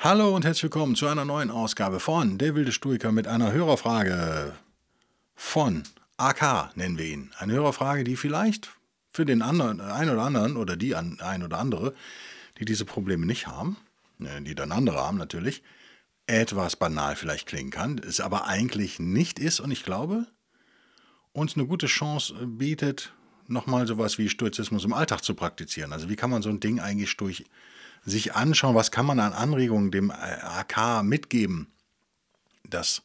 Hallo und herzlich willkommen zu einer neuen Ausgabe von Der wilde Stoiker mit einer Hörerfrage von AK, nennen wir ihn. Eine Hörerfrage, die vielleicht für den anderen, ein oder anderen oder die ein oder andere, die diese Probleme nicht haben, ne, die dann andere haben natürlich, etwas banal vielleicht klingen kann, es aber eigentlich nicht ist und ich glaube, uns eine gute Chance bietet, nochmal sowas wie Stoizismus im Alltag zu praktizieren. Also wie kann man so ein Ding eigentlich durch sich anschauen, was kann man an Anregungen dem AK mitgeben, das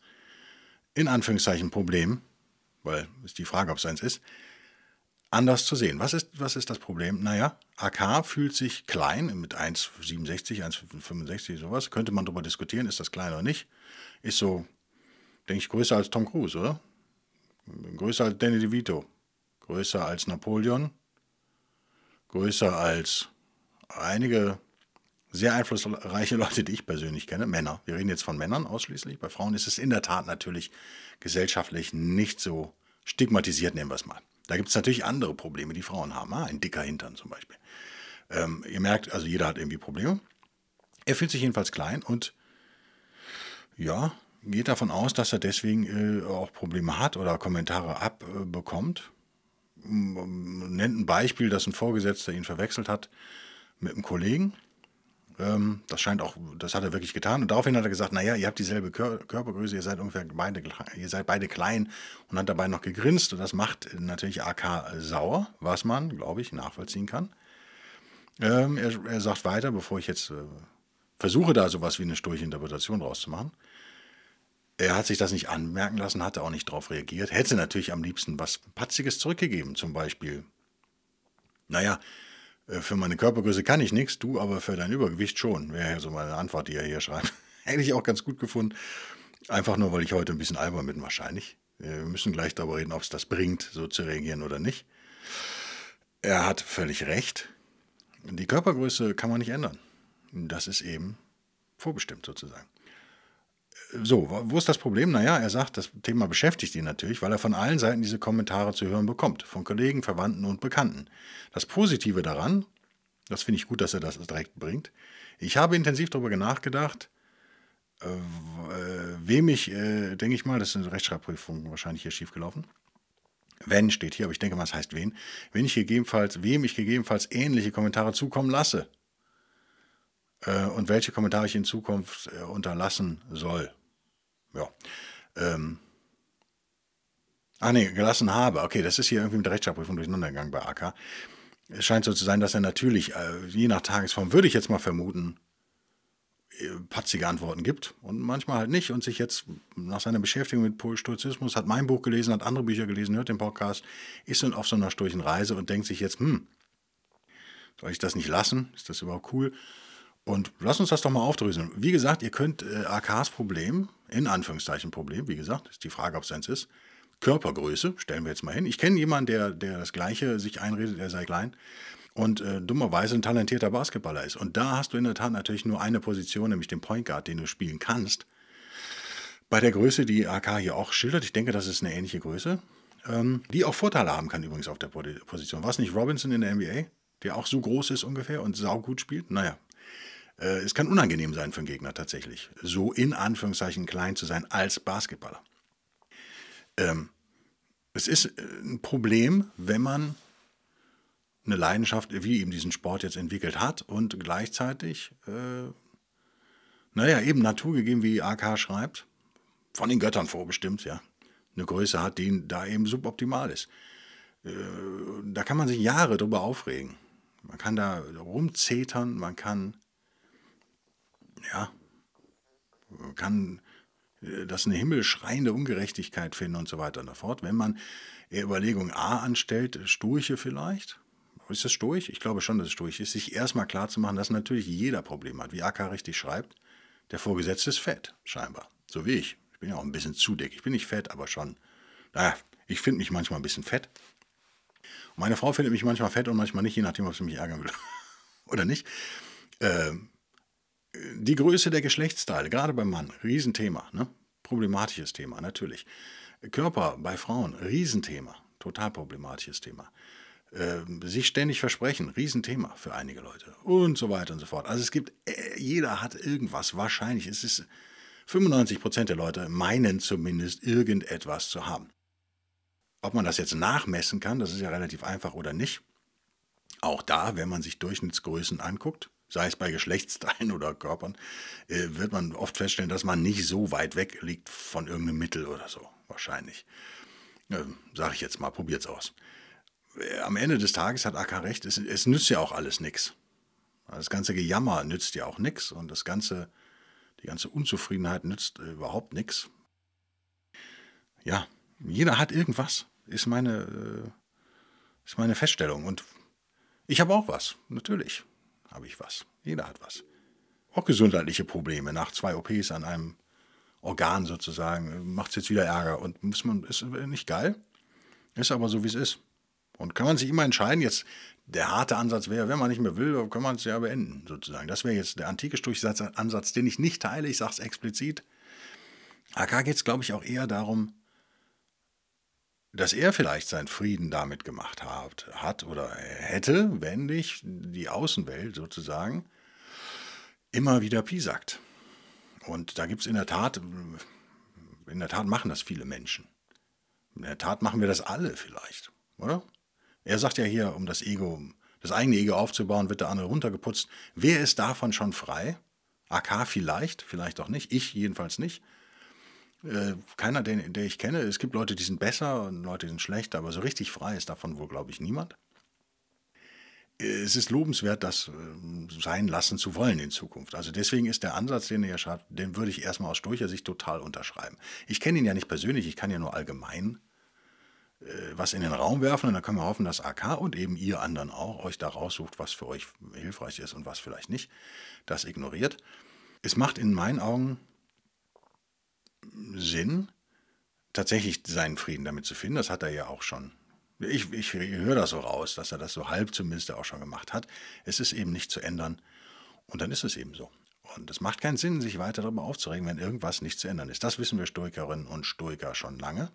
in Anführungszeichen Problem, weil ist die Frage, ob es eins ist, anders zu sehen. Was ist, was ist das Problem? Naja, AK fühlt sich klein mit 1,67, 1,65, sowas. Könnte man darüber diskutieren, ist das klein oder nicht. Ist so, denke ich, größer als Tom Cruise, oder? Größer als Danny DeVito. Größer als Napoleon. Größer als einige sehr einflussreiche Leute, die ich persönlich kenne, Männer. Wir reden jetzt von Männern ausschließlich. Bei Frauen ist es in der Tat natürlich gesellschaftlich nicht so stigmatisiert, nehmen wir es mal. Da gibt es natürlich andere Probleme, die Frauen haben. Ah, ein dicker Hintern zum Beispiel. Ähm, ihr merkt, also jeder hat irgendwie Probleme. Er fühlt sich jedenfalls klein und ja, geht davon aus, dass er deswegen äh, auch Probleme hat oder Kommentare abbekommt. Äh, Nennt ein Beispiel, dass ein Vorgesetzter ihn verwechselt hat mit einem Kollegen das scheint auch, das hat er wirklich getan. Und daraufhin hat er gesagt, naja, ihr habt dieselbe Kör Körpergröße, ihr seid ungefähr beide, ihr seid beide klein und hat dabei noch gegrinst. Und das macht natürlich AK sauer, was man, glaube ich, nachvollziehen kann. Ähm, er, er, sagt weiter, bevor ich jetzt äh, versuche, da sowas wie eine sturche Interpretation draus zu machen. Er hat sich das nicht anmerken lassen, hat auch nicht darauf reagiert. Hätte natürlich am liebsten was Patziges zurückgegeben, zum Beispiel. Naja, für meine Körpergröße kann ich nichts, du aber für dein Übergewicht schon. Wäre ja so meine Antwort, die er hier schreibt. Hätte ich auch ganz gut gefunden. Einfach nur, weil ich heute ein bisschen albern bin, wahrscheinlich. Wir müssen gleich darüber reden, ob es das bringt, so zu reagieren oder nicht. Er hat völlig recht. Die Körpergröße kann man nicht ändern. Das ist eben vorbestimmt sozusagen. So, wo ist das Problem? Naja, er sagt, das Thema beschäftigt ihn natürlich, weil er von allen Seiten diese Kommentare zu hören bekommt. Von Kollegen, Verwandten und Bekannten. Das Positive daran, das finde ich gut, dass er das direkt bringt. Ich habe intensiv darüber nachgedacht, äh, wem ich, äh, denke ich mal, das ist eine Rechtschreibprüfung wahrscheinlich hier schiefgelaufen. Wenn steht hier, aber ich denke mal, es heißt wen. Wenn ich gegebenenfalls, wem ich gegebenenfalls ähnliche Kommentare zukommen lasse äh, und welche Kommentare ich in Zukunft äh, unterlassen soll. Ja. Ähm. Ah nee, gelassen habe. Okay, das ist hier irgendwie mit der Rechtschreibprüfung durcheinander gegangen bei AK. Es scheint so zu sein, dass er natürlich, äh, je nach Tagesform, würde ich jetzt mal vermuten, äh, patzige Antworten gibt und manchmal halt nicht und sich jetzt nach seiner Beschäftigung mit Stoizismus, hat mein Buch gelesen, hat andere Bücher gelesen, hört den Podcast, ist dann auf so einer sturchen Reise und denkt sich jetzt, hm, soll ich das nicht lassen? Ist das überhaupt cool? Und lass uns das doch mal aufdröseln. Wie gesagt, ihr könnt äh, AKs Problem, in Anführungszeichen Problem, wie gesagt, ist die Frage, ob es eins ist, Körpergröße, stellen wir jetzt mal hin. Ich kenne jemanden, der, der das Gleiche sich einredet, er sei klein und äh, dummerweise ein talentierter Basketballer ist. Und da hast du in der Tat natürlich nur eine Position, nämlich den Point Guard, den du spielen kannst. Bei der Größe, die AK hier auch schildert, ich denke, das ist eine ähnliche Größe, ähm, die auch Vorteile haben kann übrigens auf der Position. War es nicht Robinson in der NBA, der auch so groß ist ungefähr und saugut spielt? Naja, äh, es kann unangenehm sein für einen Gegner tatsächlich, so in Anführungszeichen klein zu sein als Basketballer. Ähm, es ist äh, ein Problem, wenn man eine Leidenschaft wie eben diesen Sport jetzt entwickelt hat und gleichzeitig, äh, naja, eben naturgegeben, wie AK schreibt, von den Göttern vorbestimmt, ja, eine Größe hat, die da eben suboptimal ist. Äh, da kann man sich Jahre drüber aufregen. Man kann da rumzetern, man kann ja, kann äh, das eine himmelschreiende Ungerechtigkeit finden und so weiter und so fort. Wenn man Überlegung A anstellt, Sturche vielleicht, ist es stoisch? Ich glaube schon, dass es stoisch ist, sich erstmal klarzumachen, dass natürlich jeder Probleme hat. Wie AK richtig schreibt, der Vorgesetzte ist fett, scheinbar. So wie ich. Ich bin ja auch ein bisschen zu dick. Ich bin nicht fett, aber schon. Naja, ich finde mich manchmal ein bisschen fett. Meine Frau findet mich manchmal fett und manchmal nicht, je nachdem, ob sie mich ärgern will oder nicht. Ähm, die Größe der Geschlechtsteile, gerade beim Mann, Riesenthema, ne? problematisches Thema, natürlich. Körper bei Frauen, Riesenthema, total problematisches Thema. Äh, sich ständig versprechen, Riesenthema für einige Leute und so weiter und so fort. Also es gibt, äh, jeder hat irgendwas, wahrscheinlich, es ist 95 Prozent der Leute meinen zumindest irgendetwas zu haben. Ob man das jetzt nachmessen kann, das ist ja relativ einfach oder nicht. Auch da, wenn man sich Durchschnittsgrößen anguckt, sei es bei Geschlechtsteilen oder Körpern, äh, wird man oft feststellen, dass man nicht so weit weg liegt von irgendeinem Mittel oder so, wahrscheinlich. Äh, Sage ich jetzt mal, probiert's aus. Äh, am Ende des Tages hat AK recht, es, es nützt ja auch alles nichts. Das ganze Gejammer nützt ja auch nichts und das ganze, die ganze Unzufriedenheit nützt äh, überhaupt nichts. Ja, jeder hat irgendwas, ist meine, äh, ist meine Feststellung. Und ich habe auch was, natürlich habe ich was. Jeder hat was. Auch gesundheitliche Probleme. Nach zwei OPs an einem Organ sozusagen macht es jetzt wieder Ärger und muss man, ist nicht geil. Ist aber so, wie es ist. Und kann man sich immer entscheiden, jetzt der harte Ansatz wäre, wenn man nicht mehr will, kann man es ja beenden, sozusagen. Das wäre jetzt der antike Durchsatzansatz, den ich nicht teile, ich sage es explizit. AK geht es, glaube ich, auch eher darum, dass er vielleicht seinen Frieden damit gemacht hat, hat oder hätte, wenn nicht die Außenwelt sozusagen immer wieder piesackt. Und da gibt es in der Tat, in der Tat machen das viele Menschen. In der Tat machen wir das alle vielleicht, oder? Er sagt ja hier, um das Ego, das eigene Ego aufzubauen, wird der andere runtergeputzt. Wer ist davon schon frei? AK vielleicht, vielleicht auch nicht. Ich jedenfalls nicht. Äh, keiner, den, der ich kenne. Es gibt Leute, die sind besser und Leute, die sind schlechter, aber so richtig frei ist davon wohl, glaube ich, niemand. Äh, es ist lobenswert, das äh, sein lassen zu wollen in Zukunft. Also deswegen ist der Ansatz, den er schreibt, den würde ich erstmal aus Sturcher Sicht total unterschreiben. Ich kenne ihn ja nicht persönlich, ich kann ja nur allgemein was in den Raum werfen und dann können wir hoffen, dass AK und eben ihr anderen auch euch da raussucht, was für euch hilfreich ist und was vielleicht nicht. Das ignoriert. Es macht in meinen Augen Sinn, tatsächlich seinen Frieden damit zu finden. Das hat er ja auch schon. Ich, ich höre das so raus, dass er das so halb zumindest auch schon gemacht hat. Es ist eben nicht zu ändern. Und dann ist es eben so. Und es macht keinen Sinn, sich weiter darüber aufzuregen, wenn irgendwas nicht zu ändern ist. Das wissen wir Stoikerinnen und Stoiker schon lange.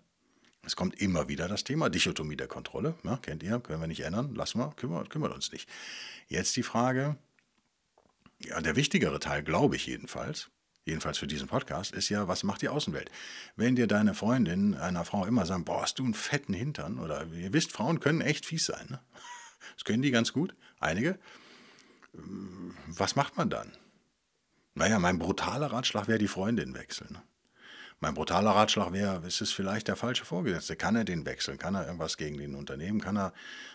Es kommt immer wieder das Thema Dichotomie der Kontrolle. Ja, kennt ihr, können wir nicht ändern, lassen wir, kümmert, kümmert uns nicht. Jetzt die Frage, ja, der wichtigere Teil, glaube ich jedenfalls, jedenfalls für diesen Podcast, ist ja, was macht die Außenwelt? Wenn dir deine Freundin einer Frau immer sagt, boah, hast du einen fetten Hintern, oder ihr wisst, Frauen können echt fies sein. Ne? Das können die ganz gut, einige. Was macht man dann? Naja, mein brutaler Ratschlag wäre die Freundin wechseln. Ne? Mein brutaler Ratschlag wäre, ist es vielleicht der falsche Vorgesetzte? Kann er den wechseln? Kann er irgendwas gegen den Unternehmen? Kann er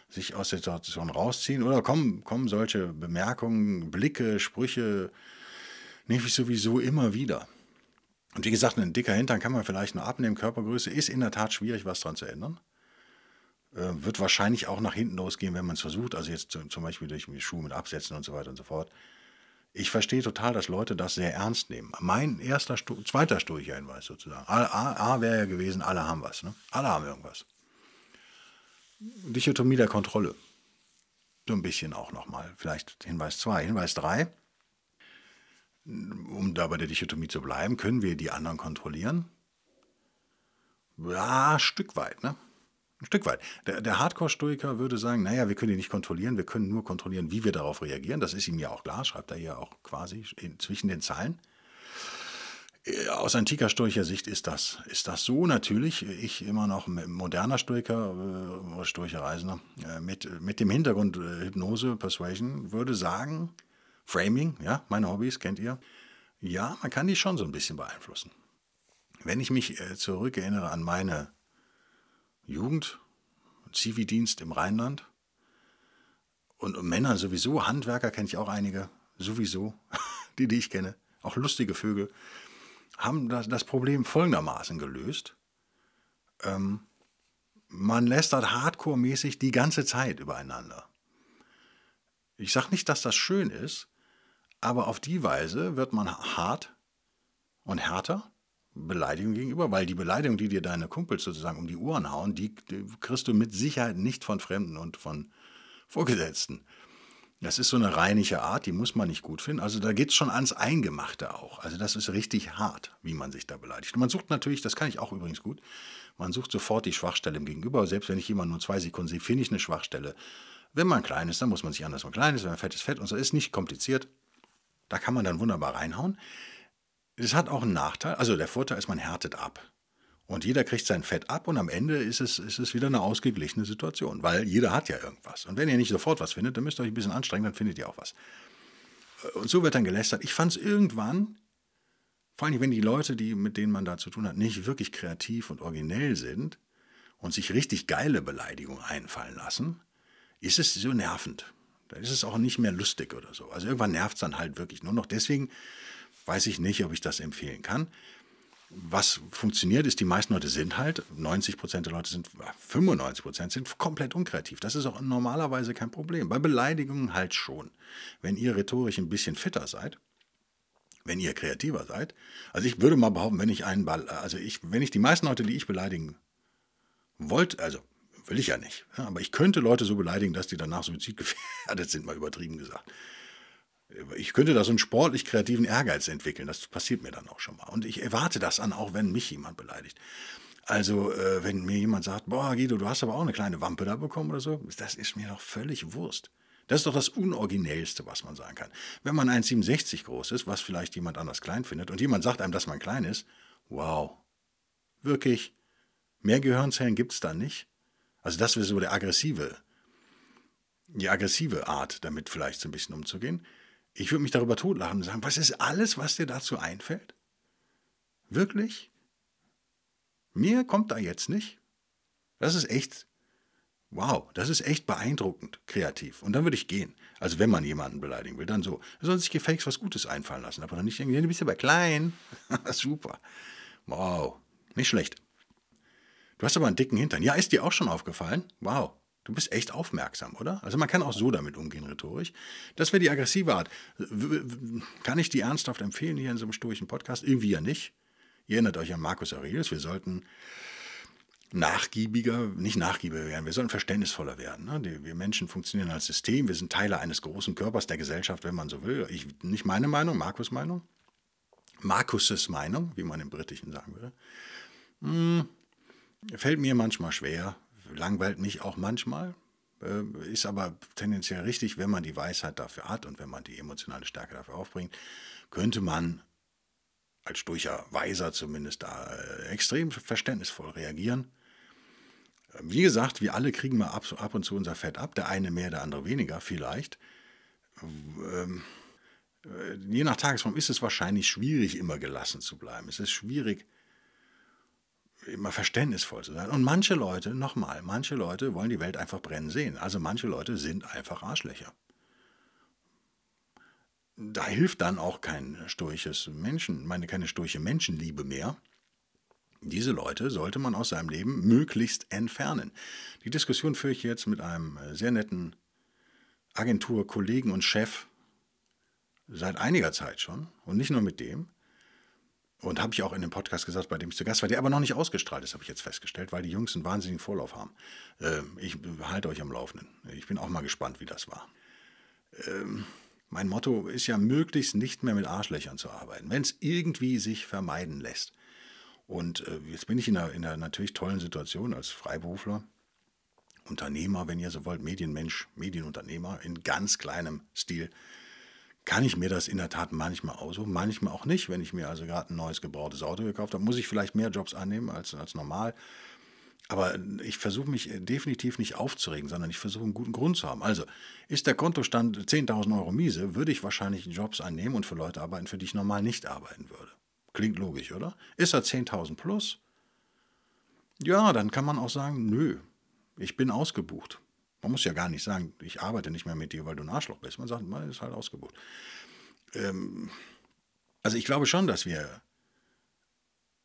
sich aus der Situation rausziehen? Oder kommen, kommen solche Bemerkungen, Blicke, Sprüche, nehme ich sowieso immer wieder. Und wie gesagt, ein dicker Hintern kann man vielleicht nur abnehmen. Körpergröße ist in der Tat schwierig, was daran zu ändern. Äh, wird wahrscheinlich auch nach hinten losgehen, wenn man es versucht. Also jetzt zum Beispiel durch Schuhe mit Absätzen und so weiter und so fort. Ich verstehe total, dass Leute das sehr ernst nehmen. Mein erster, Sto zweiter stoischer Hinweis sozusagen. A, A, A wäre ja gewesen, alle haben was. Ne? Alle haben irgendwas. Dichotomie der Kontrolle. So ein bisschen auch nochmal. Vielleicht Hinweis 2. Hinweis 3 um da bei der Dichotomie zu bleiben, können wir die anderen kontrollieren? Ja, ein Stück weit, ne? Ein Stück weit. Der, der Hardcore-Stoiker würde sagen, naja, wir können die nicht kontrollieren, wir können nur kontrollieren, wie wir darauf reagieren. Das ist ihm ja auch klar, schreibt er ja auch quasi in, zwischen den Zeilen. Äh, aus antiker Stoicher Sicht ist das, ist das so natürlich. Ich immer noch moderner Stoiker äh, Stoicher Reisender äh, mit, mit dem Hintergrund äh, Hypnose, Persuasion würde sagen, Framing, ja, meine Hobbys kennt ihr. Ja, man kann die schon so ein bisschen beeinflussen. Wenn ich mich äh, zurückerinnere an meine Jugend, Zivildienst im Rheinland und, und Männer sowieso, Handwerker kenne ich auch einige, sowieso, die, die ich kenne, auch lustige Vögel, haben das, das Problem folgendermaßen gelöst. Ähm, man lästert hardcore-mäßig die ganze Zeit übereinander. Ich sage nicht, dass das schön ist, aber auf die Weise wird man hart und härter Beleidigung gegenüber, weil die Beleidigung, die dir deine Kumpels sozusagen um die Ohren hauen, die, die kriegst du mit Sicherheit nicht von Fremden und von Vorgesetzten. Das ist so eine reinliche Art, die muss man nicht gut finden. Also da geht es schon ans Eingemachte auch. Also das ist richtig hart, wie man sich da beleidigt. Und man sucht natürlich, das kann ich auch übrigens gut, man sucht sofort die Schwachstelle im Gegenüber. Selbst wenn ich jemanden nur zwei Sekunden sehe, finde ich eine Schwachstelle. Wenn man klein ist, dann muss man sich anders. Man klein ist, wenn man fett ist, fett. Und so ist nicht kompliziert. Da kann man dann wunderbar reinhauen. Es hat auch einen Nachteil. Also der Vorteil ist, man härtet ab. Und jeder kriegt sein Fett ab und am Ende ist es, ist es wieder eine ausgeglichene Situation, weil jeder hat ja irgendwas. Und wenn ihr nicht sofort was findet, dann müsst ihr euch ein bisschen anstrengen, dann findet ihr auch was. Und so wird dann gelästert. Ich fand es irgendwann, vor allem wenn die Leute, die, mit denen man da zu tun hat, nicht wirklich kreativ und originell sind und sich richtig geile Beleidigungen einfallen lassen, ist es so nervend. Da ist es auch nicht mehr lustig oder so. Also irgendwann nervt es dann halt wirklich nur noch. Deswegen weiß ich nicht, ob ich das empfehlen kann was funktioniert, ist, die meisten Leute sind halt, 90 Prozent der Leute sind, 95 Prozent sind komplett unkreativ. Das ist auch normalerweise kein Problem. Bei Beleidigungen halt schon. Wenn ihr rhetorisch ein bisschen fitter seid, wenn ihr kreativer seid, also ich würde mal behaupten, wenn ich einen, Ball, also ich, wenn ich die meisten Leute, die ich beleidigen wollte, also will ich ja nicht, aber ich könnte Leute so beleidigen, dass die danach suizidgefährdet sind, mal übertrieben gesagt ich könnte da so einen sportlich kreativen Ehrgeiz entwickeln. Das passiert mir dann auch schon mal. Und ich erwarte das an, auch wenn mich jemand beleidigt. Also, äh, wenn mir jemand sagt, boah, Guido, du hast aber auch eine kleine Wampe da bekommen oder so, das ist mir doch völlig Wurst. Das ist doch das Unoriginellste, was man sagen kann. Wenn man 1,67 groß ist, was vielleicht jemand anders klein findet, und jemand sagt einem, dass man klein ist, wow, wirklich, mehr Gehirnzellen gibt es da nicht. Also das wäre so der aggressive, die aggressive Art, damit vielleicht so ein bisschen umzugehen. Ich würde mich darüber totlachen und sagen, was ist alles, was dir dazu einfällt? Wirklich? Mir kommt da jetzt nicht. Das ist echt, wow, das ist echt beeindruckend kreativ. Und dann würde ich gehen. Also wenn man jemanden beleidigen will, dann so. Er soll sich gefakes was Gutes einfallen lassen, aber dann nicht denken, du bist aber klein. Super. Wow, nicht schlecht. Du hast aber einen dicken Hintern. Ja, ist dir auch schon aufgefallen? Wow. Du bist echt aufmerksam, oder? Also man kann auch so damit umgehen, rhetorisch. Das wäre die aggressive Art. Kann ich die ernsthaft empfehlen hier in so einem stoischen Podcast? Irgendwie ja nicht. Ihr erinnert euch an Markus Aurelius. Wir sollten nachgiebiger, nicht nachgiebiger werden, wir sollten verständnisvoller werden. Ne? Wir Menschen funktionieren als System, wir sind Teile eines großen Körpers der Gesellschaft, wenn man so will. Ich, nicht meine Meinung, Markus Meinung. Markus' Meinung, wie man im Britischen sagen würde. Hm, fällt mir manchmal schwer, langweilt mich auch manchmal, äh, ist aber tendenziell richtig, wenn man die Weisheit dafür hat und wenn man die emotionale Stärke dafür aufbringt, könnte man als durcher Weiser zumindest da äh, extrem verständnisvoll reagieren. Wie gesagt, wir alle kriegen mal ab, ab und zu unser Fett ab, der eine mehr, der andere weniger vielleicht. Ähm, äh, je nach Tagesform ist es wahrscheinlich schwierig, immer gelassen zu bleiben. Es ist schwierig, immer verständnisvoll zu sein. Und manche Leute, nochmal, manche Leute wollen die Welt einfach brennen sehen. Also manche Leute sind einfach Arschlöcher. Da hilft dann auch kein stoisches Menschen, meine keine stoische Menschenliebe mehr. Diese Leute sollte man aus seinem Leben möglichst entfernen. Die Diskussion führe ich jetzt mit einem sehr netten Agenturkollegen und Chef seit einiger Zeit schon und nicht nur mit dem. Und habe ich auch in dem Podcast gesagt, bei dem ich zu Gast war, der aber noch nicht ausgestrahlt ist, habe ich jetzt festgestellt, weil die Jungs einen wahnsinnigen Vorlauf haben. Ähm, ich halte euch am Laufenden. Ich bin auch mal gespannt, wie das war. Ähm, mein Motto ist ja, möglichst nicht mehr mit Arschlöchern zu arbeiten, wenn es irgendwie sich vermeiden lässt. Und äh, jetzt bin ich in einer, in einer natürlich tollen Situation als Freiberufler, Unternehmer, wenn ihr so wollt, Medienmensch, Medienunternehmer in ganz kleinem Stil kann ich mir das in der Tat manchmal aussuchen, manchmal auch nicht. Wenn ich mir also gerade ein neues gebrauchtes Auto gekauft habe, muss ich vielleicht mehr Jobs annehmen als, als normal. Aber ich versuche mich definitiv nicht aufzuregen, sondern ich versuche einen guten Grund zu haben. Also, ist der Kontostand 10.000 Euro miese, würde ich wahrscheinlich Jobs annehmen und für Leute arbeiten, für die ich normal nicht arbeiten würde. Klingt logisch, oder? Ist er 10.000 plus? Ja, dann kann man auch sagen, nö, ich bin ausgebucht. Man muss ja gar nicht sagen, ich arbeite nicht mehr mit dir, weil du ein Arschloch bist. Man sagt, man ist halt ausgebucht. Ähm, also ich glaube schon, dass wir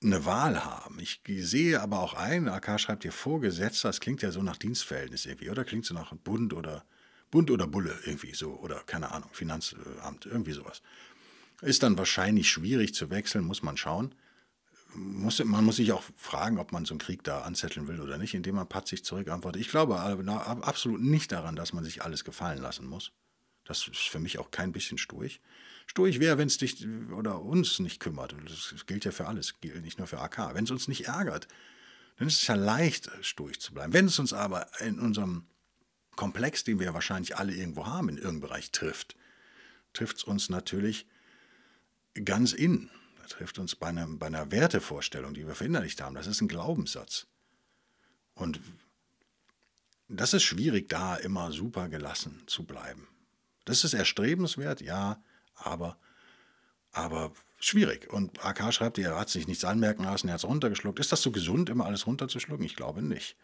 eine Wahl haben. Ich sehe aber auch ein, AK schreibt hier Vorgesetzter, das klingt ja so nach Dienstverhältnis irgendwie, oder? Klingt so nach Bund oder Bund oder Bulle irgendwie so oder keine Ahnung, Finanzamt, irgendwie sowas. Ist dann wahrscheinlich schwierig zu wechseln, muss man schauen. Muss, man muss sich auch fragen, ob man so einen Krieg da anzetteln will oder nicht, indem man patzig zurückantwortet. Ich glaube absolut nicht daran, dass man sich alles gefallen lassen muss. Das ist für mich auch kein bisschen sturig. Sturig wäre, wenn es dich oder uns nicht kümmert. Das gilt ja für alles, gilt nicht nur für AK. Wenn es uns nicht ärgert, dann ist es ja leicht, sturig zu bleiben. Wenn es uns aber in unserem Komplex, den wir wahrscheinlich alle irgendwo haben, in irgendeinem Bereich trifft, trifft es uns natürlich ganz in. Trifft uns bei einer, bei einer Wertevorstellung, die wir verinnerlicht haben. Das ist ein Glaubenssatz. Und das ist schwierig, da immer super gelassen zu bleiben. Das ist erstrebenswert, ja, aber, aber schwierig. Und AK schreibt, er hat sich nichts anmerken lassen, er hat es runtergeschluckt. Ist das so gesund, immer alles runterzuschlucken? Ich glaube nicht.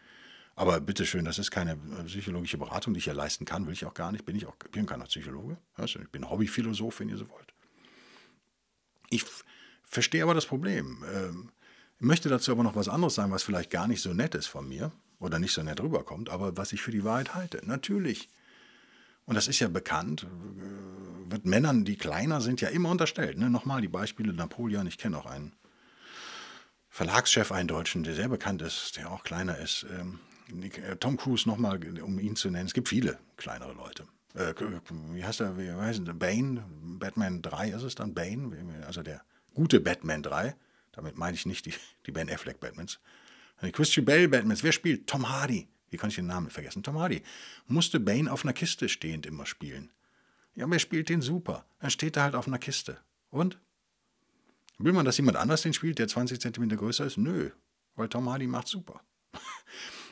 Aber bitteschön, das ist keine äh, psychologische Beratung, die ich hier leisten kann, will ich auch gar nicht. Bin ich auch bin keiner Psychologe. Ich bin Hobbyphilosoph, wenn ihr so wollt. Ich verstehe aber das Problem. Ähm, ich möchte dazu aber noch was anderes sagen, was vielleicht gar nicht so nett ist von mir oder nicht so nett rüberkommt, aber was ich für die Wahrheit halte. Natürlich und das ist ja bekannt, äh, wird Männern, die kleiner sind, ja immer unterstellt. Ne? Nochmal die Beispiele Napoleon, ich kenne auch einen Verlagschef, einen Deutschen, der sehr bekannt ist, der auch kleiner ist. Ähm, äh, Tom Cruise nochmal, um ihn zu nennen. Es gibt viele kleinere Leute. Äh, wie heißt er? Wie heißt er? Bane, Batman 3 ist es dann, Bane, also der gute Batman 3. Damit meine ich nicht die, die Ben Affleck Batmans. Die Christian Bell Batmans. Wer spielt? Tom Hardy wie kann ich den Namen vergessen? Tom Hardy, musste Bane auf einer Kiste stehend immer spielen. Ja, aber er spielt den super. Dann steht er halt auf einer Kiste. Und? Will man, dass jemand anders den spielt, der 20 cm größer ist? Nö, weil Tom Hardy macht super.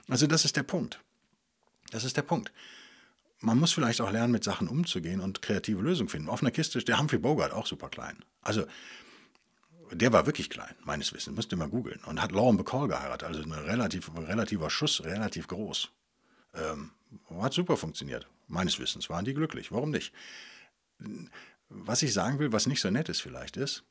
Also das ist der Punkt. Das ist der Punkt. Man muss vielleicht auch lernen, mit Sachen umzugehen und kreative Lösungen finden. Auf einer Kiste ist der Humphrey Bogart auch super klein. Also der war wirklich klein, meines Wissens, müsst ihr mal googeln. Und hat Lauren Bacall geheiratet, also ein relativ, relativer Schuss, relativ groß. Ähm, hat super funktioniert. Meines Wissens waren die glücklich. Warum nicht? Was ich sagen will, was nicht so nett ist vielleicht, ist,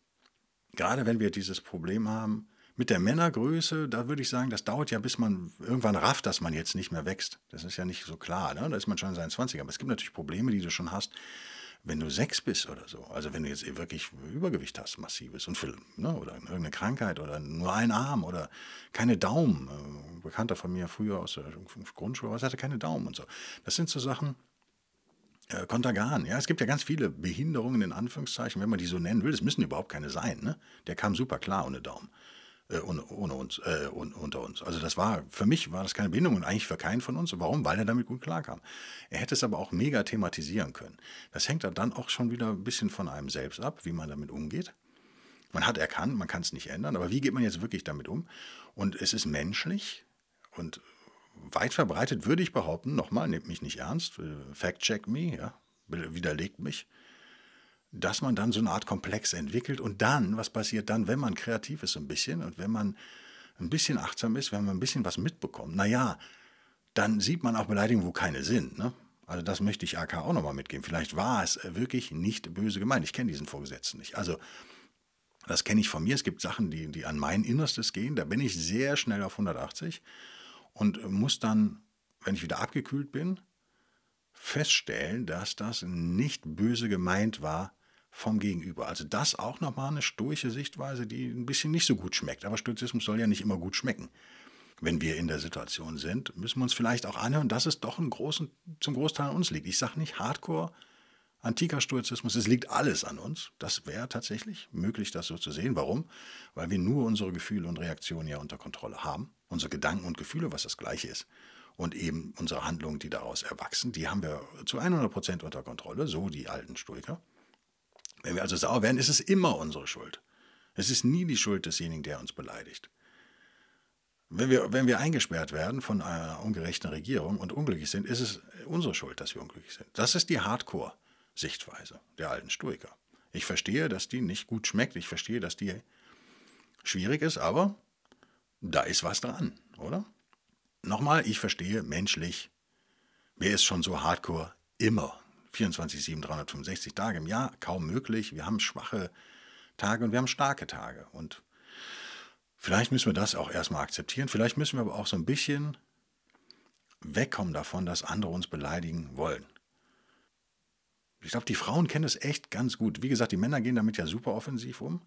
gerade wenn wir dieses Problem haben mit der Männergröße, da würde ich sagen, das dauert ja, bis man irgendwann rafft, dass man jetzt nicht mehr wächst. Das ist ja nicht so klar. Ne? Da ist man schon in seinen 20 Aber es gibt natürlich Probleme, die du schon hast, wenn du sechs bist oder so, also wenn du jetzt wirklich Übergewicht hast, massives, und für, ne, oder irgendeine Krankheit oder nur einen Arm oder keine Daumen, ein äh, Bekannter von mir früher aus der Grundschule, was hatte keine Daumen und so. Das sind so Sachen, äh, Kontergan, ja, es gibt ja ganz viele Behinderungen in Anführungszeichen, wenn man die so nennen will, das müssen überhaupt keine sein, ne? Der kam super klar ohne Daumen äh, ohne, uns, äh, un, unter uns. Also das war, für mich war das keine Bindung und eigentlich für keinen von uns. Warum? Weil er damit gut klarkam. Er hätte es aber auch mega thematisieren können. Das hängt dann auch schon wieder ein bisschen von einem selbst ab, wie man damit umgeht. Man hat erkannt, man kann es nicht ändern, aber wie geht man jetzt wirklich damit um? Und es ist menschlich und weit verbreitet, würde ich behaupten, nochmal, nehmt mich nicht ernst, äh, fact-check me, ja, widerlegt mich, dass man dann so eine Art Komplex entwickelt und dann, was passiert dann, wenn man kreativ ist ein bisschen und wenn man ein bisschen achtsam ist, wenn man ein bisschen was mitbekommt, naja, dann sieht man auch Beleidigungen, wo keine sind. Ne? Also das möchte ich AK auch nochmal mitgeben. Vielleicht war es wirklich nicht böse gemeint. Ich kenne diesen Vorgesetzten nicht. Also das kenne ich von mir. Es gibt Sachen, die, die an mein Innerstes gehen. Da bin ich sehr schnell auf 180 und muss dann, wenn ich wieder abgekühlt bin, feststellen, dass das nicht böse gemeint war, vom Gegenüber. Also das auch nochmal eine stoische Sichtweise, die ein bisschen nicht so gut schmeckt. Aber Stoizismus soll ja nicht immer gut schmecken. Wenn wir in der Situation sind, müssen wir uns vielleicht auch anhören, dass es doch großen, zum Großteil an uns liegt. Ich sage nicht Hardcore, antiker Stoizismus, es liegt alles an uns. Das wäre tatsächlich möglich, das so zu sehen. Warum? Weil wir nur unsere Gefühle und Reaktionen ja unter Kontrolle haben. Unsere Gedanken und Gefühle, was das gleiche ist. Und eben unsere Handlungen, die daraus erwachsen, die haben wir zu 100 Prozent unter Kontrolle, so die alten Stoiker. Wenn wir also sauer werden, ist es immer unsere Schuld. Es ist nie die Schuld desjenigen, der uns beleidigt. Wenn wir, wenn wir eingesperrt werden von einer ungerechten Regierung und unglücklich sind, ist es unsere Schuld, dass wir unglücklich sind. Das ist die Hardcore-Sichtweise der alten Stoiker. Ich verstehe, dass die nicht gut schmeckt. Ich verstehe, dass die schwierig ist, aber da ist was dran, oder? Nochmal, ich verstehe menschlich, wer ist schon so hardcore? Immer 24, 7, 365 Tage im Jahr kaum möglich. Wir haben schwache Tage und wir haben starke Tage. Und vielleicht müssen wir das auch erstmal akzeptieren. Vielleicht müssen wir aber auch so ein bisschen wegkommen davon, dass andere uns beleidigen wollen. Ich glaube, die Frauen kennen es echt ganz gut. Wie gesagt, die Männer gehen damit ja super offensiv um.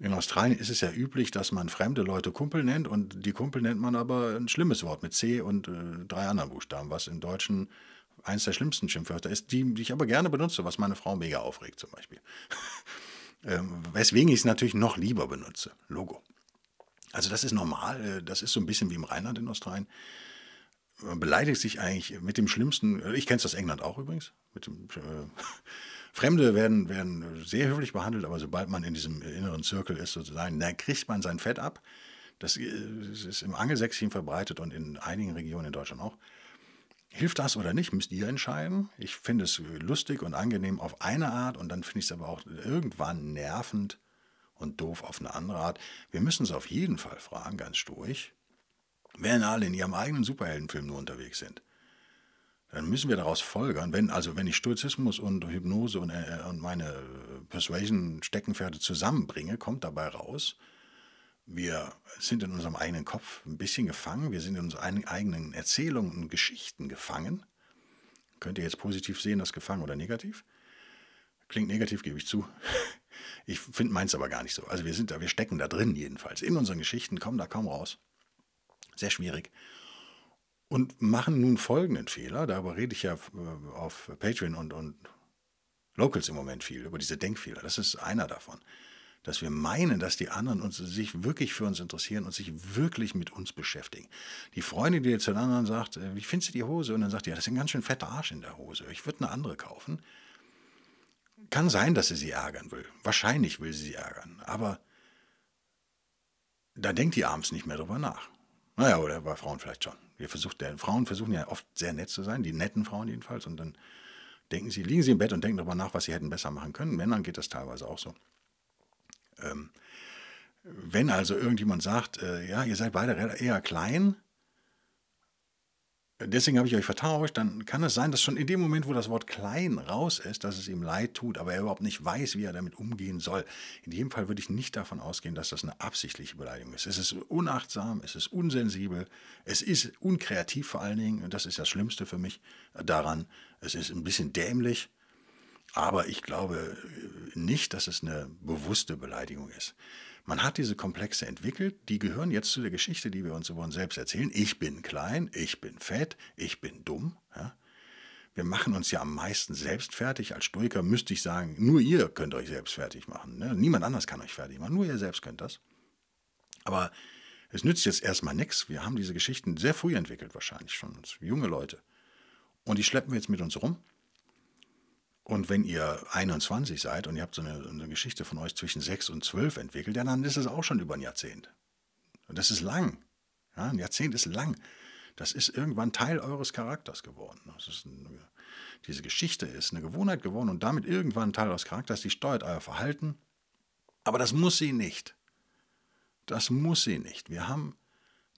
In Australien ist es ja üblich, dass man fremde Leute Kumpel nennt und die Kumpel nennt man aber ein schlimmes Wort mit C und äh, drei anderen Buchstaben, was im Deutschen eines der schlimmsten Schimpfwörter ist, die, die ich aber gerne benutze, was meine Frau mega aufregt zum Beispiel. ähm, weswegen ich es natürlich noch lieber benutze. Logo. Also das ist normal, äh, das ist so ein bisschen wie im Rheinland in Australien. Man beleidigt sich eigentlich mit dem Schlimmsten, äh, ich kenne es aus England auch übrigens, mit dem, äh, Fremde werden, werden sehr höflich behandelt, aber sobald man in diesem inneren Zirkel ist, sozusagen, dann kriegt man sein Fett ab. Das ist im Angelsächsischen verbreitet und in einigen Regionen in Deutschland auch. Hilft das oder nicht, müsst ihr entscheiden. Ich finde es lustig und angenehm auf eine Art und dann finde ich es aber auch irgendwann nervend und doof auf eine andere Art. Wir müssen es auf jeden Fall fragen, ganz stoisch, wenn alle in ihrem eigenen Superheldenfilm nur unterwegs sind dann müssen wir daraus folgern, wenn, also wenn ich Stoizismus und Hypnose und, äh, und meine Persuasion-Steckenpferde zusammenbringe, kommt dabei raus, wir sind in unserem eigenen Kopf ein bisschen gefangen, wir sind in unseren eigenen Erzählungen und Geschichten gefangen. Könnt ihr jetzt positiv sehen, das gefangen oder negativ? Klingt negativ, gebe ich zu. Ich finde meins aber gar nicht so. Also wir sind da, wir stecken da drin jedenfalls. In unseren Geschichten, kommen da kaum raus. Sehr schwierig und machen nun folgenden Fehler. Darüber rede ich ja äh, auf Patreon und, und Locals im Moment viel, über diese Denkfehler. Das ist einer davon. Dass wir meinen, dass die anderen uns, sich wirklich für uns interessieren und sich wirklich mit uns beschäftigen. Die Freundin, die jetzt den anderen sagt, äh, wie findest du die Hose? Und dann sagt die, ja, das ist ein ganz schön fetter Arsch in der Hose. Ich würde eine andere kaufen. Kann sein, dass sie sie ärgern will. Wahrscheinlich will sie sie ärgern. Aber da denkt die abends nicht mehr drüber nach. Naja, oder bei Frauen vielleicht schon. Wir versucht, der, Frauen versuchen ja oft sehr nett zu sein, die netten Frauen jedenfalls, und dann denken sie, liegen sie im Bett und denken darüber nach, was sie hätten besser machen können. Männern geht das teilweise auch so. Ähm, wenn also irgendjemand sagt, äh, ja, ihr seid beide eher klein, deswegen habe ich euch vertauscht, dann kann es sein, dass schon in dem Moment, wo das Wort klein raus ist, dass es ihm leid tut, aber er überhaupt nicht weiß, wie er damit umgehen soll. In jedem Fall würde ich nicht davon ausgehen, dass das eine absichtliche Beleidigung ist. Es ist unachtsam, es ist unsensibel, es ist unkreativ vor allen Dingen, und das ist das Schlimmste für mich daran. Es ist ein bisschen dämlich, aber ich glaube nicht, dass es eine bewusste Beleidigung ist. Man hat diese Komplexe entwickelt, die gehören jetzt zu der Geschichte, die wir uns über uns selbst erzählen. Ich bin klein, ich bin fett, ich bin dumm. Ja? Wir machen uns ja am meisten selbst fertig. Als Stoiker müsste ich sagen, nur ihr könnt euch selbst fertig machen. Ne? Niemand anders kann euch fertig machen, nur ihr selbst könnt das. Aber es nützt jetzt erstmal nichts. Wir haben diese Geschichten sehr früh entwickelt, wahrscheinlich schon, als junge Leute. Und die schleppen wir jetzt mit uns rum. Und wenn ihr 21 seid und ihr habt so eine, eine, Geschichte von euch zwischen 6 und 12 entwickelt, ja, dann ist es auch schon über ein Jahrzehnt. Und das ist lang. Ja, ein Jahrzehnt ist lang. Das ist irgendwann Teil eures Charakters geworden. Eine, diese Geschichte ist eine Gewohnheit geworden und damit irgendwann Teil eures Charakters. Die steuert euer Verhalten. Aber das muss sie nicht. Das muss sie nicht. Wir haben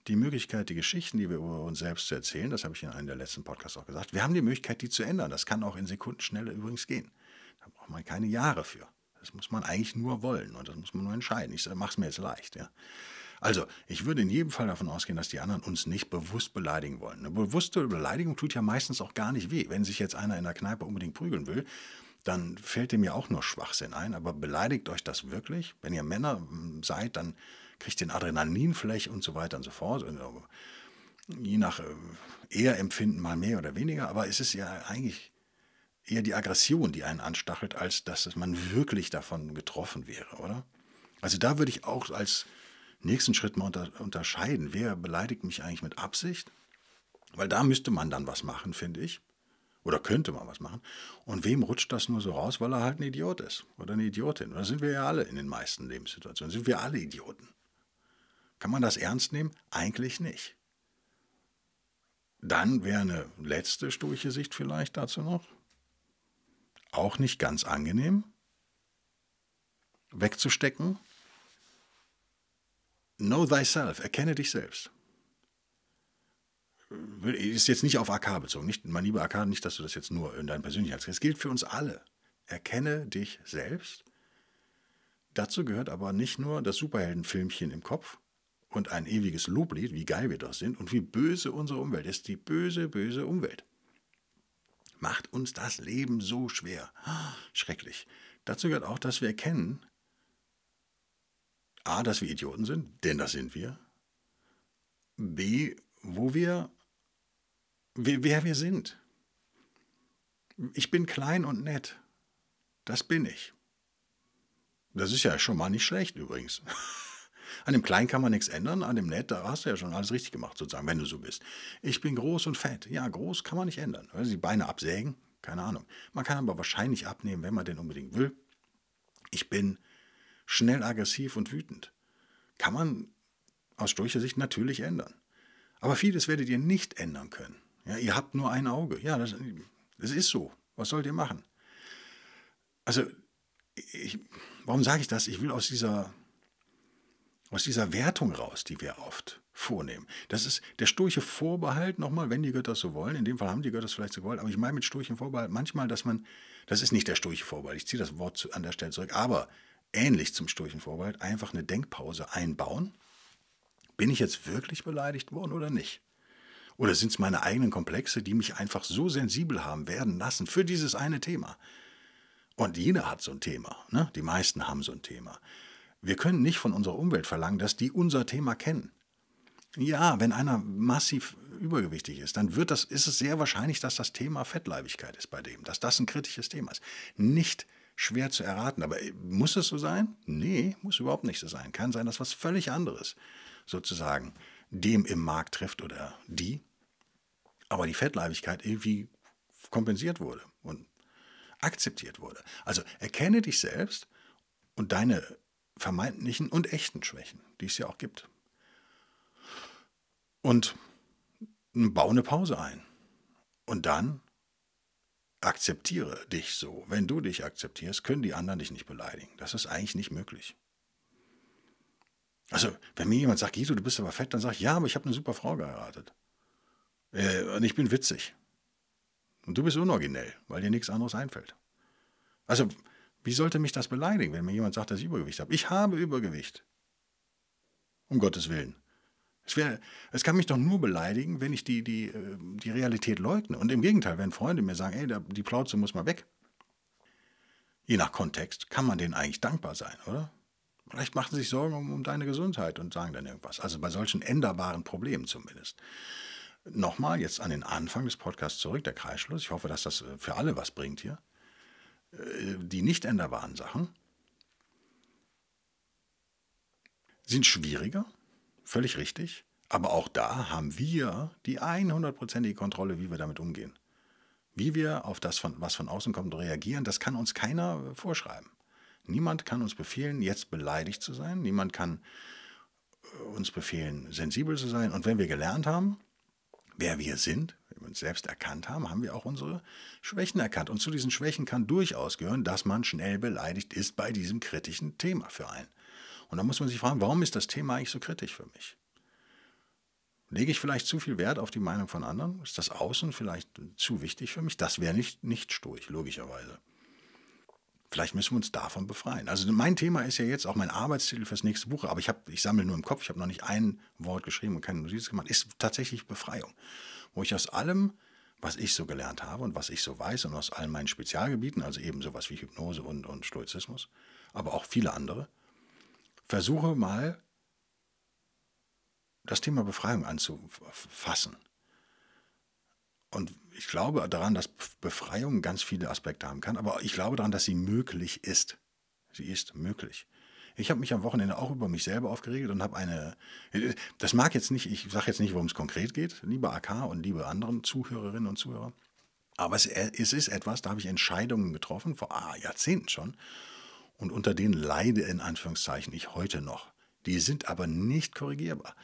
die Möglichkeit, die Geschichten, die wir über uns selbst zu erzählen, das habe ich in einem der letzten Podcasts auch gesagt, wir haben die Möglichkeit, die zu ändern. Das kann auch in Sekundenschnelle übrigens gehen. Da braucht man keine Jahre für. Das muss man eigentlich nur wollen und das muss man nur entscheiden. Ich mache es mir jetzt leicht. Ja. Also, ich würde in jedem Fall davon ausgehen, dass die anderen uns nicht bewusst beleidigen wollen. Eine bewusste Beleidigung tut ja meistens auch gar nicht weh. Wenn sich jetzt einer in der Kneipe unbedingt prügeln will, dann fällt dem ja auch nur Schwachsinn ein. Aber beleidigt euch das wirklich? Wenn ihr Männer hm, seid, dann kriegt den Adrenalinfläche und so weiter und so fort. Je nach äh, Ehrempfinden mal mehr oder weniger, aber es ist ja eigentlich eher die Aggression, die einen anstachelt, als dass man wirklich davon getroffen wäre, oder? Also da würde ich auch als nächsten Schritt mal unter, unterscheiden, wer beleidigt mich eigentlich mit Absicht, weil da müsste man dann was machen, finde ich. Oder könnte man was machen. Und wem rutscht das nur so raus, weil er halt ein Idiot ist oder eine Idiotin? Da sind wir ja alle in den meisten Lebenssituationen, sind wir alle Idioten. Kann man das ernst nehmen? Eigentlich nicht. Dann wäre eine letzte sturche Sicht vielleicht dazu noch. Auch nicht ganz angenehm. Wegzustecken. Know thyself, erkenne dich selbst. Ist jetzt nicht auf AK bezogen, nicht, mein lieber AK, nicht, dass du das jetzt nur in deinem Persönlichkeitskreis. Es gilt für uns alle. Erkenne dich selbst. Dazu gehört aber nicht nur das Superheldenfilmchen im Kopf, und ein ewiges Loblied, wie geil wir doch sind und wie böse unsere Umwelt ist. Die böse, böse Umwelt. macht uns das Leben so schwer. Schrecklich. Dazu gehört auch, dass wir erkennen, a, dass wir Idioten sind, denn das sind wir. B, wo wir, wer wir sind. Ich bin klein und nett. Das bin ich. Das ist ja schon mal nicht schlecht übrigens. An dem Kleinen kann man nichts ändern, an dem Nett, da hast du ja schon alles richtig gemacht, sozusagen, wenn du so bist. Ich bin groß und fett. Ja, groß kann man nicht ändern. Also die Beine absägen, keine Ahnung. Man kann aber wahrscheinlich abnehmen, wenn man den unbedingt will. Ich bin schnell aggressiv und wütend. Kann man aus Storcher Sicht natürlich ändern. Aber vieles werdet ihr nicht ändern können. Ja, ihr habt nur ein Auge. Ja, das, das ist so. Was sollt ihr machen? Also, ich, warum sage ich das? Ich will aus dieser aus dieser Wertung raus, die wir oft vornehmen. Das ist der sturche Vorbehalt, nochmal, wenn die Götter so wollen. In dem Fall haben die Götter es vielleicht so gewollt, aber ich meine mit sturchem Vorbehalt manchmal, dass man, das ist nicht der sturche Vorbehalt, ich ziehe das Wort an der Stelle zurück, aber ähnlich zum sturchen Vorbehalt, einfach eine Denkpause einbauen. Bin ich jetzt wirklich beleidigt worden oder nicht? Oder sind es meine eigenen Komplexe, die mich einfach so sensibel haben werden lassen für dieses eine Thema? Und jeder hat so ein Thema. Ne? Die meisten haben so ein Thema. Wir können nicht von unserer Umwelt verlangen, dass die unser Thema kennen. Ja, wenn einer massiv übergewichtig ist, dann wird das, ist es sehr wahrscheinlich, dass das Thema Fettleibigkeit ist bei dem, dass das ein kritisches Thema ist. Nicht schwer zu erraten, aber muss es so sein? Nee, muss überhaupt nicht so sein. Kann sein, dass was völlig anderes sozusagen dem im Markt trifft oder die, aber die Fettleibigkeit irgendwie kompensiert wurde und akzeptiert wurde. Also erkenne dich selbst und deine vermeintlichen und echten Schwächen, die es ja auch gibt. Und baue eine Pause ein. Und dann akzeptiere dich so. Wenn du dich akzeptierst, können die anderen dich nicht beleidigen. Das ist eigentlich nicht möglich. Also, wenn mir jemand sagt, Guido, du bist aber fett, dann sage ich, ja, aber ich habe eine super Frau geheiratet. Äh, und ich bin witzig. Und du bist unoriginell, weil dir nichts anderes einfällt. Also, wie sollte mich das beleidigen, wenn mir jemand sagt, dass ich Übergewicht habe? Ich habe Übergewicht. Um Gottes Willen. Es, wär, es kann mich doch nur beleidigen, wenn ich die, die, äh, die Realität leugne. Und im Gegenteil, wenn Freunde mir sagen, ey, die Plauze muss mal weg. Je nach Kontext kann man denen eigentlich dankbar sein, oder? Vielleicht machen sie sich Sorgen um, um deine Gesundheit und sagen dann irgendwas. Also bei solchen änderbaren Problemen zumindest. Nochmal jetzt an den Anfang des Podcasts zurück, der Kreisschluss. Ich hoffe, dass das äh, für alle was bringt hier. Äh, die nicht änderbaren Sachen sind schwieriger, völlig richtig. Aber auch da haben wir die 100%ige Kontrolle, wie wir damit umgehen. Wie wir auf das, was von außen kommt, reagieren, das kann uns keiner vorschreiben. Niemand kann uns befehlen, jetzt beleidigt zu sein. Niemand kann äh, uns befehlen, sensibel zu sein. Und wenn wir gelernt haben, wer wir sind, wenn wir uns selbst erkannt haben, haben wir auch unsere Schwächen erkannt. Und zu diesen Schwächen kann durchaus gehören, dass man schnell beleidigt ist bei diesem kritischen Thema für einen. Und da muss man sich fragen, warum ist das Thema eigentlich so kritisch für mich? Lege ich vielleicht zu viel Wert auf die Meinung von anderen? Ist das Außen vielleicht zu wichtig für mich? Das wäre nicht, nicht stoisch, logischerweise. Vielleicht müssen wir uns davon befreien. Also mein Thema ist ja jetzt auch mein Arbeitstitel fürs nächste Buch, aber ich, ich sammle nur im Kopf, ich habe noch nicht ein Wort geschrieben und keine Notiz gemacht, ist tatsächlich Befreiung. Wo ich aus allem, was ich so gelernt habe und was ich so weiß und aus all meinen Spezialgebieten, also eben sowas wie Hypnose und, und Stoizismus, aber auch viele andere, versuche mal das Thema Befreiung anzufassen. Und ich glaube daran, dass Befreiung ganz viele Aspekte haben kann, aber ich glaube daran, dass sie möglich ist. Sie ist möglich. Ich habe mich am Wochenende auch über mich selber aufgeregt und habe eine. Das mag jetzt nicht, ich sage jetzt nicht, worum es konkret geht, liebe AK und liebe anderen Zuhörerinnen und Zuhörer. Aber es, ist etwas, da habe ich Entscheidungen getroffen, vor ah, Jahrzehnten schon. Und unter denen leide in Anführungszeichen ich heute noch. Die sind aber nicht korrigierbar.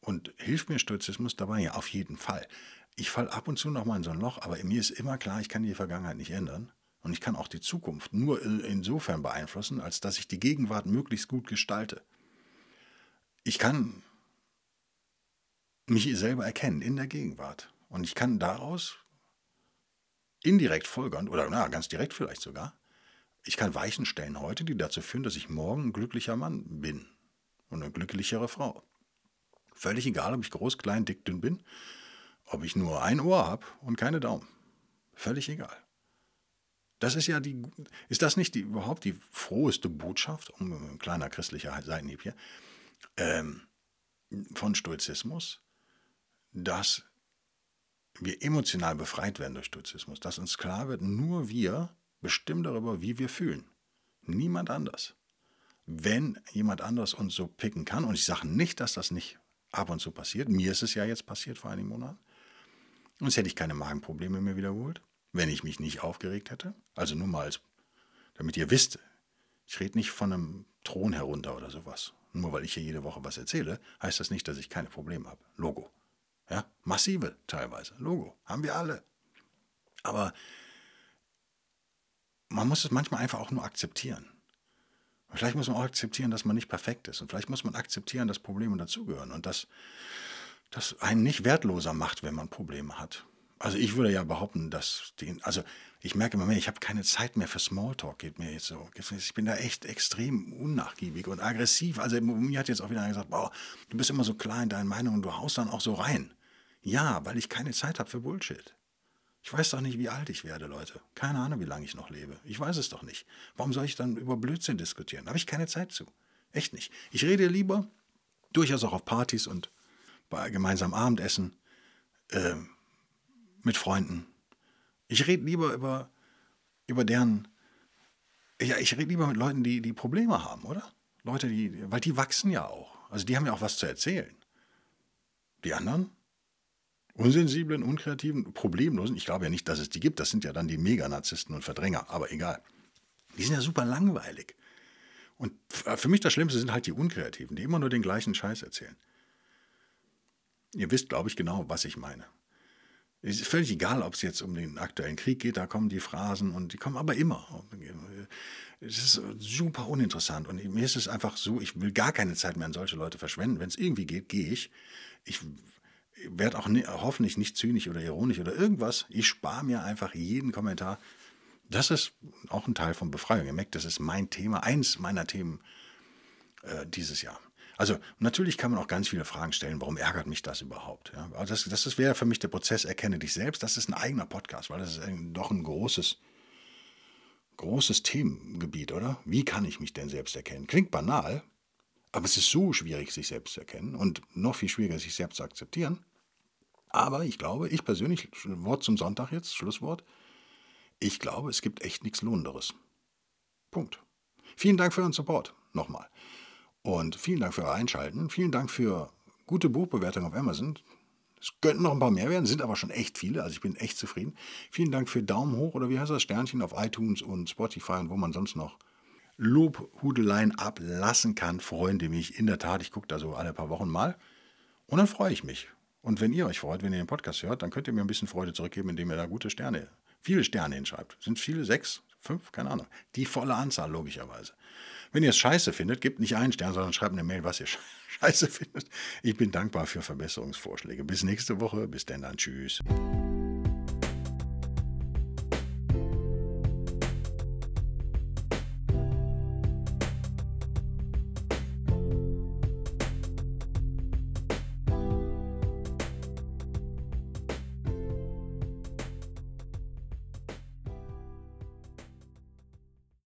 Und hilft mir Stoizismus dabei? Ja, auf jeden Fall ich falle ab und zu noch mal in so ein Loch, aber mir ist immer klar, ich kann die Vergangenheit nicht ändern. Und ich kann auch die Zukunft nur insofern beeinflussen, als dass ich die Gegenwart möglichst gut gestalte. Ich kann mich selber erkennen in der Gegenwart. Und ich kann daraus indirekt folgern, oder na, ganz direkt vielleicht sogar, ich kann Weichen stellen heute, die dazu führen, dass ich morgen ein glücklicher Mann bin und eine glücklichere Frau. Völlig egal, ob ich groß, klein, dick, dünn bin ob ich nur ein Ohr habe und keine Daumen. Völlig egal. Das ist ja die, ist das nicht die, überhaupt die froheste Botschaft, um ein kleiner christlicher Seitenhieb hier, ähm, von Stoizismus, dass wir emotional befreit werden durch Stoizismus, dass uns klar wird, nur wir bestimmen darüber, wie wir fühlen. Niemand anders. Wenn jemand anderes uns so picken kann, und ich sage nicht, dass das nicht ab und zu passiert, mir ist es ja jetzt passiert vor einigen Monaten, sonst hätte ich keine Magenprobleme mehr wiederholt, wenn ich mich nicht aufgeregt hätte. Also nur mal, als, damit ihr wisst, ich rede nicht von einem Thron herunter oder sowas. Nur weil ich hier jede Woche was erzähle, heißt das nicht, dass ich keine Probleme habe. Logo. Ja, massive teilweise. Logo. Haben wir alle. Aber man muss es manchmal einfach auch nur akzeptieren. Vielleicht muss man auch akzeptieren, dass man nicht perfekt ist. Und vielleicht muss man akzeptieren, dass Probleme dazugehören und dass das einen nicht wertloser macht, wenn man Probleme hat. Also ich würde ja behaupten, dass den, also ich merke immer mehr, ich habe keine Zeit mehr für Smalltalk, geht mir jetzt so. Ich bin da echt extrem unnachgiebig und aggressiv. Also mir hat jetzt auch wieder einer gesagt, boah, du bist immer so klar in deinen Meinungen und du haust dann auch so rein. Ja, weil ich keine Zeit habe für Bullshit. Ich weiß doch nicht, wie alt ich werde, Leute. Keine Ahnung, wie lange ich noch lebe. Ich weiß es doch nicht. Warum soll ich dann über Blödsinn diskutieren? Da habe ich keine Zeit zu. Echt nicht. Ich rede lieber, durchaus auch auf Partys und bei gemeinsamen Abendessen, äh, mit Freunden. Ich rede lieber über, über deren. Ja, ich rede lieber mit Leuten, die, die Probleme haben, oder? Leute, die. Weil die wachsen ja auch. Also die haben ja auch was zu erzählen. Die anderen? Unsensiblen, unkreativen, problemlosen. Ich glaube ja nicht, dass es die gibt. Das sind ja dann die Meganarzisten und Verdränger. Aber egal. Die sind ja super langweilig. Und für mich das Schlimmste sind halt die Unkreativen, die immer nur den gleichen Scheiß erzählen. Ihr wisst, glaube ich, genau, was ich meine. Es ist völlig egal, ob es jetzt um den aktuellen Krieg geht, da kommen die Phrasen und die kommen aber immer. Es ist super uninteressant und mir ist es einfach so, ich will gar keine Zeit mehr an solche Leute verschwenden. Wenn es irgendwie geht, gehe ich. Ich werde auch ne, hoffentlich nicht zynisch oder ironisch oder irgendwas. Ich spare mir einfach jeden Kommentar. Das ist auch ein Teil von Befreiung. Ihr merkt, das ist mein Thema, eins meiner Themen äh, dieses Jahr. Also natürlich kann man auch ganz viele Fragen stellen, warum ärgert mich das überhaupt? Ja, aber das, das wäre für mich der Prozess, erkenne dich selbst. Das ist ein eigener Podcast, weil das ist doch ein großes, großes Themengebiet, oder? Wie kann ich mich denn selbst erkennen? Klingt banal, aber es ist so schwierig, sich selbst zu erkennen und noch viel schwieriger, sich selbst zu akzeptieren. Aber ich glaube, ich persönlich, Wort zum Sonntag jetzt, Schlusswort, ich glaube, es gibt echt nichts Lohnenderes. Punkt. Vielen Dank für euren Support. Nochmal. Und vielen Dank für euer Einschalten. Vielen Dank für gute Buchbewertungen auf Amazon. Es könnten noch ein paar mehr werden, sind aber schon echt viele. Also ich bin echt zufrieden. Vielen Dank für Daumen hoch oder wie heißt das? Sternchen auf iTunes und Spotify und wo man sonst noch Lobhudeleien ablassen kann. Freunde mich in der Tat. Ich gucke da so alle paar Wochen mal. Und dann freue ich mich. Und wenn ihr euch freut, wenn ihr den Podcast hört, dann könnt ihr mir ein bisschen Freude zurückgeben, indem ihr da gute Sterne, viele Sterne hinschreibt. Sind viele? Sechs? Fünf? Keine Ahnung. Die volle Anzahl, logischerweise. Wenn ihr es scheiße findet, gebt nicht einen Stern, sondern schreibt eine Mail, was ihr scheiße findet. Ich bin dankbar für Verbesserungsvorschläge. Bis nächste Woche. Bis dann, dann. Tschüss.